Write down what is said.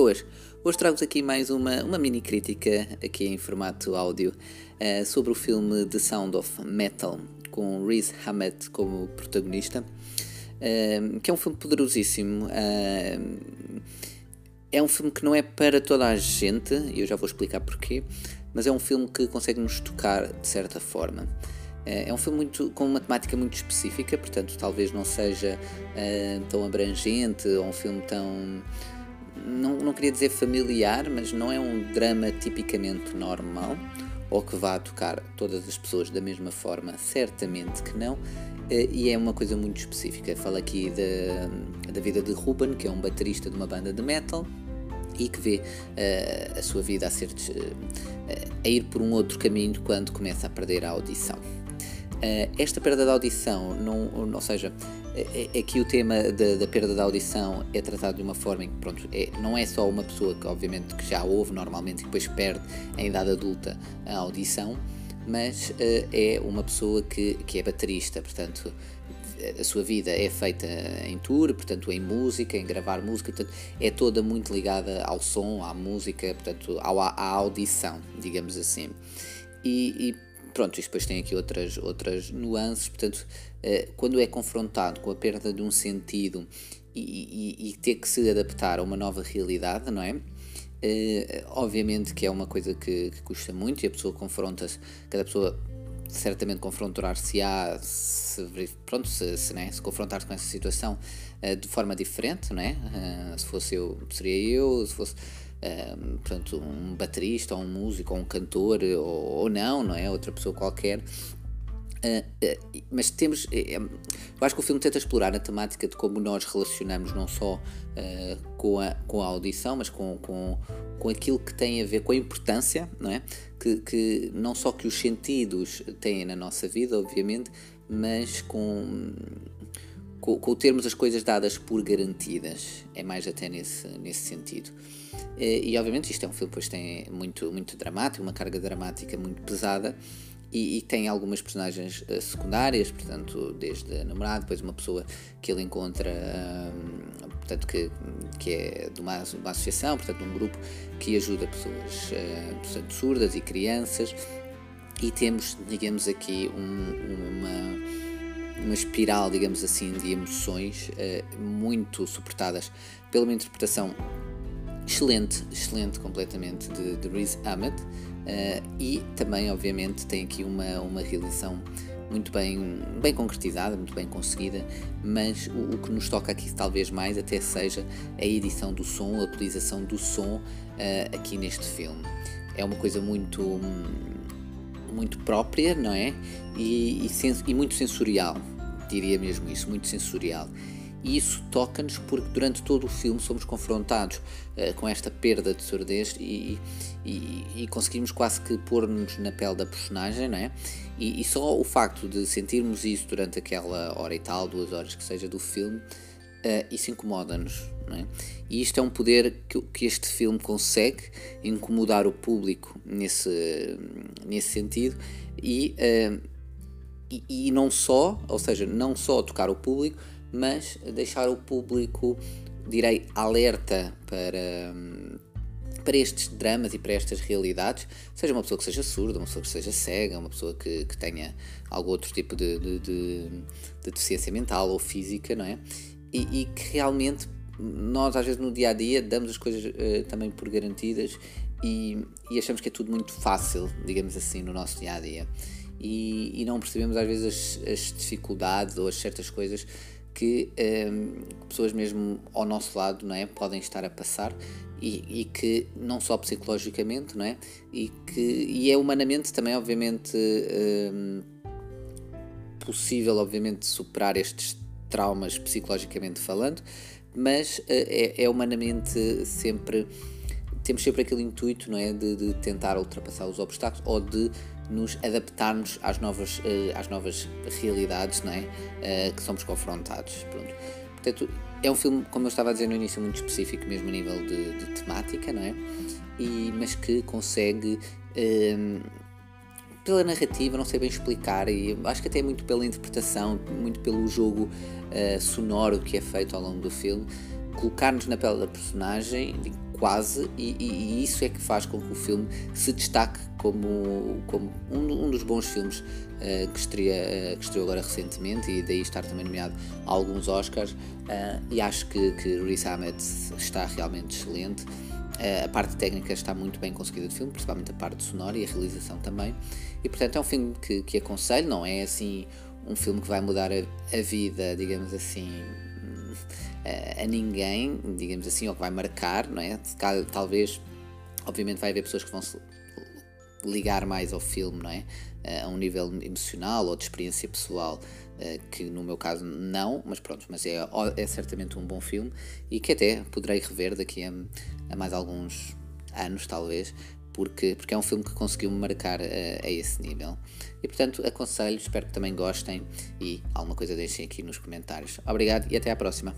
Boas, hoje trago-vos aqui mais uma, uma mini crítica aqui em formato áudio uh, sobre o filme The Sound of Metal com Riz Ahmed como protagonista, uh, que é um filme poderosíssimo. Uh, é um filme que não é para toda a gente, e eu já vou explicar porquê, mas é um filme que consegue nos tocar de certa forma. É um filme muito, com uma temática muito específica, portanto, talvez não seja tão abrangente ou um filme tão não, não queria dizer familiar, mas não é um drama tipicamente normal ou que vá tocar todas as pessoas da mesma forma, certamente que não. Eh, e é uma coisa muito específica. Fala aqui da, da vida de Ruben, que é um baterista de uma banda de metal e que vê uh, a sua vida a, ser, uh, a ir por um outro caminho quando começa a perder a audição. Uh, esta perda da audição, não, ou seja, é, é, aqui o tema da, da, perda da audição é tratado de uma forma em que pronto, é, não é só uma pessoa que obviamente que já ouve normalmente e depois perde em idade adulta a audição, mas uh, é uma pessoa que, que é baterista, portanto a sua vida é feita em tour, portanto em música, em gravar música, portanto é toda muito ligada ao som, à música, portanto ao, à audição, digamos assim. E, e pronto, isto depois tem aqui outras, outras nuances, portanto, uh, quando é confrontado com a perda de um sentido e, e, e ter que se adaptar a uma nova realidade, não é? Uh, obviamente que é uma coisa que, que custa muito e a pessoa confronta-se, cada pessoa certamente confrontar-se-á se, pronto, se, se, né, se confrontar com essa situação uh, de forma diferente, não é? Uh, se fosse eu, seria eu, se fosse um, portanto, um baterista, ou um músico, ou um cantor, ou, ou não, não é? Outra pessoa qualquer. Uh, uh, mas temos. Uh, eu acho que o filme tenta explorar a temática de como nós relacionamos não só com, a, com a audição, mas com, com, com aquilo que tem a ver com a importância, não é? Que, que não só que os sentidos têm na nossa vida, obviamente, mas com, com, com termos as coisas dadas por garantidas. É mais até nesse, nesse sentido. E, e obviamente isto é um filme pois tem muito, muito dramático, uma carga dramática muito pesada e, e tem algumas personagens uh, secundárias, portanto, desde a namorada, depois uma pessoa que ele encontra, um, portanto, que, que é de uma, uma associação, portanto, um grupo que ajuda pessoas uh, portanto, surdas e crianças e temos, digamos aqui, um, uma, uma espiral, digamos assim, de emoções uh, muito suportadas pela uma interpretação excelente, excelente completamente de, de Riz Ahmed uh, e também obviamente tem aqui uma, uma realização muito bem, bem concretizada, muito bem conseguida, mas o, o, que nos toca aqui talvez mais até seja a edição do som, a utilização do som uh, aqui neste filme. É uma coisa muito, muito própria, não é? E, e, sens e muito sensorial, diria mesmo isso, muito sensorial e isso toca-nos porque durante todo o filme somos confrontados uh, com esta perda de surdez e, e, e conseguimos quase que pôr-nos na pele da personagem, não é? E, e, só o facto de sentirmos isso durante aquela hora e tal, duas horas que seja do filme, uh, isso incomoda-nos, é? E isto é um poder que, que este filme consegue incomodar o público nesse, nesse sentido e, uh, e, e não só, ou seja, não só tocar o público, mas deixar o público, direi, alerta para, para estes dramas e para estas realidades, seja uma pessoa que seja surda, uma pessoa que seja cega, uma pessoa que, que tenha algum outro tipo de, de, de, de deficiência mental ou física, não é? E, e, que realmente nós, às vezes, no dia a dia, damos as coisas uh, também por garantidas e, e, achamos que é tudo muito fácil, digamos assim, no nosso dia a dia. E, e não percebemos, às vezes, as, as dificuldades ou as certas coisas que um, ehm, pessoas mesmo ao nosso lado não é, podem estar a passar e, e, que não só psicologicamente não é, e que e é humanamente também obviamente um, ehm, possível obviamente superar estes traumas psicologicamente falando mas uh, é, é humanamente sempre temos sempre aquele intuito não é de, de tentar ultrapassar os obstáculos ou de nos adaptarmos às novas, uh, às novas realidades não é? Uh, que somos confrontados. Pronto. Portanto, é um filme, como eu estava a dizer no início, muito específico, mesmo a nível de, de temática, não é? E, mas que consegue, pela narrativa, não sei bem explicar, e acho que até muito pela interpretação, muito pelo jogo uh, sonoro que é feito ao longo do filme, colocar-nos na pele da personagem, quase, e, e, e, isso é que faz com que o filme se destaque como, como um, um dos bons filmes uh, que, estreia, uh, que estreou agora recentemente e daí estar também nomeado a alguns Oscars. Uh, e acho que, que Riz Ahmed está realmente excelente. A parte técnica está muito bem conseguida do filme, principalmente a parte sonora e a realização também. E portanto é um filme que, que aconselho, não é assim um filme que vai mudar a, a vida, digamos assim, a, a ninguém, digamos assim, ou que vai marcar, não é? Talvez, obviamente, vai haver pessoas que vão se ligar mais ao filme, não é? A um nível emocional ou de experiência pessoal, que no meu caso não, mas pronto, mas é, é certamente um bom filme e que até poderei rever daqui a, a mais alguns anos, talvez, porque, porque é um filme que conseguiu me marcar a, a, esse nível. E portanto, aconselho, espero que também gostem e alguma coisa deixem aqui nos comentários. Obrigado e até à próxima.